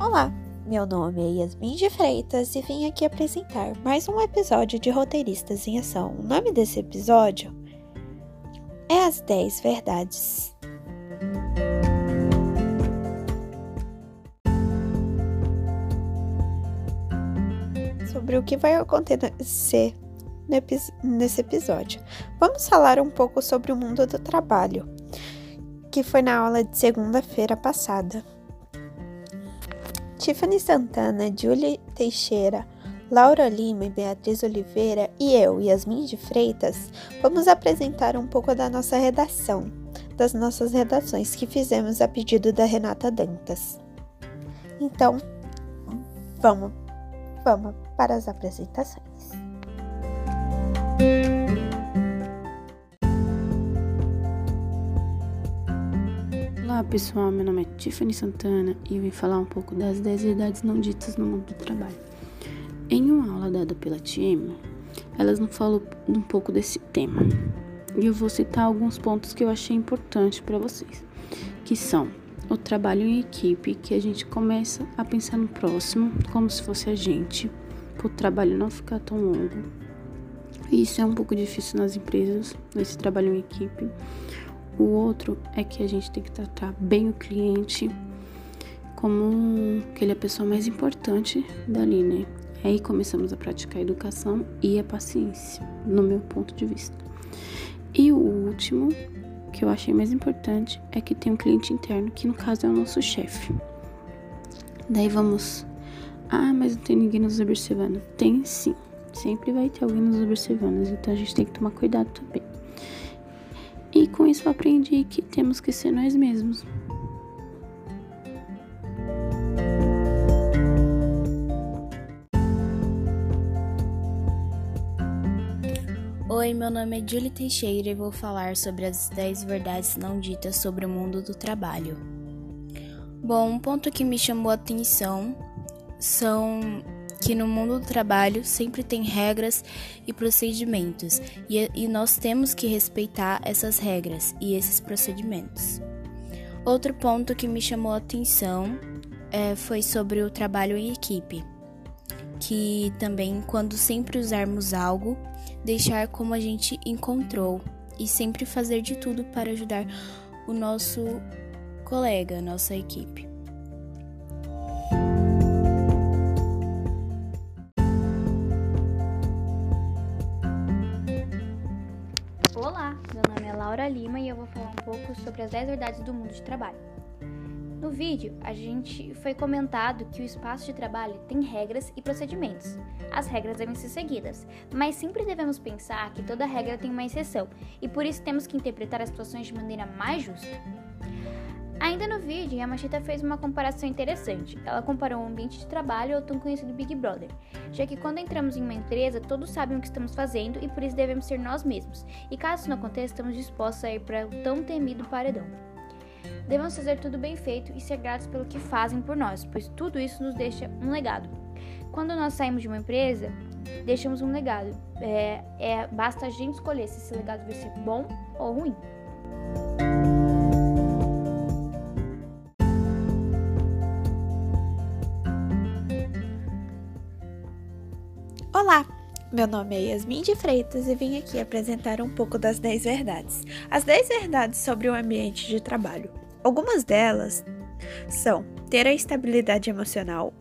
Olá, meu nome é Yasmin de Freitas e vim aqui apresentar mais um episódio de Roteiristas em Ação. O nome desse episódio é As 10 Verdades. Sobre o que vai acontecer nesse episódio. Vamos falar um pouco sobre o mundo do trabalho, que foi na aula de segunda-feira passada. Tiffany Santana, Julie Teixeira, Laura Lima e Beatriz Oliveira e eu, Yasmin de Freitas, vamos apresentar um pouco da nossa redação, das nossas redações que fizemos a pedido da Renata Dantas. Então, vamos, vamos para as apresentações. Olá pessoal, meu nome é Tiffany Santana e eu vim falar um pouco das 10 verdades não ditas no mundo do trabalho. Em uma aula dada pela TM, elas nos falam um pouco desse tema e eu vou citar alguns pontos que eu achei importantes para vocês, que são o trabalho em equipe, que a gente começa a pensar no próximo como se fosse a gente, para o trabalho não ficar tão longo. E isso é um pouco difícil nas empresas, esse trabalho em equipe. O outro é que a gente tem que tratar bem o cliente como que ele é a pessoa mais importante dali, né? Aí começamos a praticar a educação e a paciência, no meu ponto de vista. E o último, que eu achei mais importante, é que tem um cliente interno, que no caso é o nosso chefe. Daí vamos. Ah, mas não tem ninguém nos observando. Tem sim. Sempre vai ter alguém nos observando, então a gente tem que tomar cuidado também. E com isso aprendi que temos que ser nós mesmos. Oi, meu nome é Julie Teixeira e vou falar sobre as 10 verdades não ditas sobre o mundo do trabalho. Bom, um ponto que me chamou a atenção são que no mundo do trabalho sempre tem regras e procedimentos e, e nós temos que respeitar essas regras e esses procedimentos. Outro ponto que me chamou a atenção é, foi sobre o trabalho em equipe, que também, quando sempre usarmos algo, deixar como a gente encontrou e sempre fazer de tudo para ajudar o nosso colega, nossa equipe. Sobre as 10 verdades do mundo de trabalho. No vídeo, a gente foi comentado que o espaço de trabalho tem regras e procedimentos. As regras devem ser seguidas, mas sempre devemos pensar que toda regra tem uma exceção e por isso temos que interpretar as situações de maneira mais justa. Ainda no vídeo, a Machita fez uma comparação interessante. Ela comparou o ambiente de trabalho ao tão conhecido Big Brother, já que quando entramos em uma empresa, todos sabem o que estamos fazendo e por isso devemos ser nós mesmos. E caso isso não aconteça, estamos dispostos a ir para o tão temido paredão. Devemos fazer tudo bem feito e ser gratos pelo que fazem por nós, pois tudo isso nos deixa um legado. Quando nós saímos de uma empresa, deixamos um legado. É, é, basta a gente escolher se esse legado vai ser bom ou ruim. Olá, meu nome é Yasmin de Freitas e vim aqui apresentar um pouco das 10 verdades. As 10 verdades sobre o ambiente de trabalho. Algumas delas são ter a estabilidade emocional,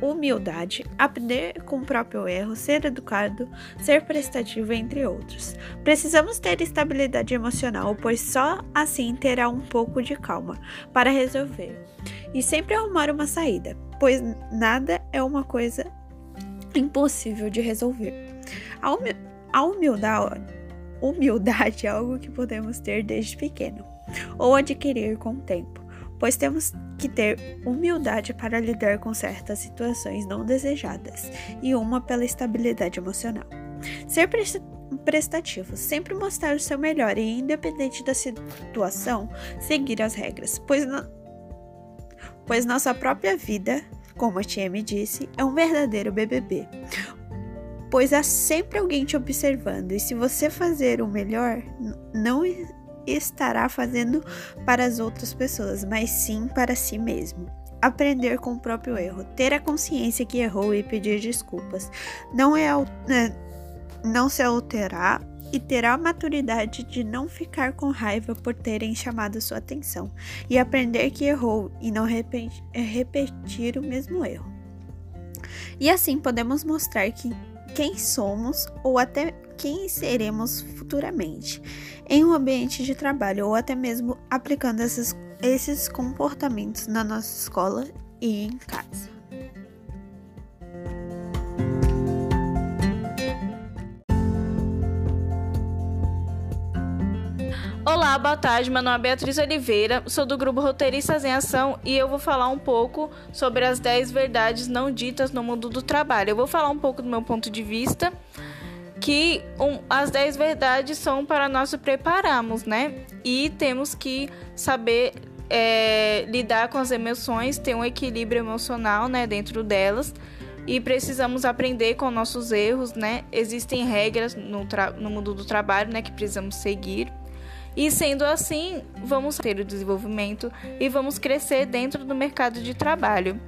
humildade, aprender com o próprio erro, ser educado, ser prestativo, entre outros. Precisamos ter estabilidade emocional, pois só assim terá um pouco de calma para resolver e sempre arrumar uma saída, pois nada é uma coisa impossível de resolver. A, humi a humildade, humildade é algo que podemos ter desde pequeno ou adquirir com o tempo, pois temos que ter humildade para lidar com certas situações não desejadas e uma pela estabilidade emocional. Ser prestativo, sempre mostrar o seu melhor e, independente da situação, seguir as regras, pois, pois nossa própria vida como a tia me disse, é um verdadeiro BBB. Pois há sempre alguém te observando, e se você fazer o melhor, não estará fazendo para as outras pessoas, mas sim para si mesmo. aprender com o próprio erro, ter a consciência que errou e pedir desculpas, não é, é não se alterar e terá a maturidade de não ficar com raiva por terem chamado sua atenção e aprender que errou e não repetir o mesmo erro. E assim podemos mostrar que quem somos ou até quem seremos futuramente em um ambiente de trabalho ou até mesmo aplicando esses, esses comportamentos na nossa escola e em casa. Olá, boa tarde. Meu nome é Beatriz Oliveira, sou do grupo Roteiristas em Ação e eu vou falar um pouco sobre as 10 verdades não ditas no mundo do trabalho. Eu vou falar um pouco do meu ponto de vista, que um, as 10 verdades são para nós prepararmos, né? E temos que saber é, lidar com as emoções, ter um equilíbrio emocional, né, dentro delas. E precisamos aprender com nossos erros, né? Existem regras no, no mundo do trabalho, né, que precisamos seguir. E sendo assim, vamos ter o desenvolvimento e vamos crescer dentro do mercado de trabalho.